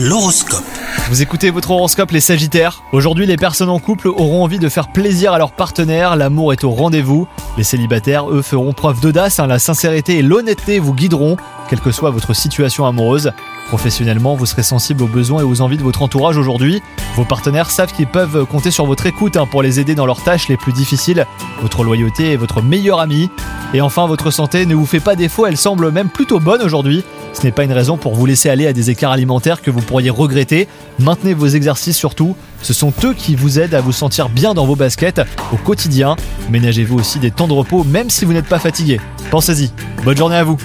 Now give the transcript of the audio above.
L'horoscope. Vous écoutez votre horoscope les Sagittaires. Aujourd'hui, les personnes en couple auront envie de faire plaisir à leur partenaire, l'amour est au rendez-vous. Les célibataires, eux, feront preuve d'audace, hein. la sincérité et l'honnêteté vous guideront, quelle que soit votre situation amoureuse. Professionnellement, vous serez sensible aux besoins et aux envies de votre entourage aujourd'hui. Vos partenaires savent qu'ils peuvent compter sur votre écoute hein, pour les aider dans leurs tâches les plus difficiles. Votre loyauté est votre meilleur ami. Et enfin, votre santé ne vous fait pas défaut, elle semble même plutôt bonne aujourd'hui. Ce n'est pas une raison pour vous laisser aller à des écarts alimentaires que vous pourriez regretter. Maintenez vos exercices surtout. Ce sont eux qui vous aident à vous sentir bien dans vos baskets au quotidien. Ménagez-vous aussi des temps de repos même si vous n'êtes pas fatigué. Pensez-y. Bonne journée à vous.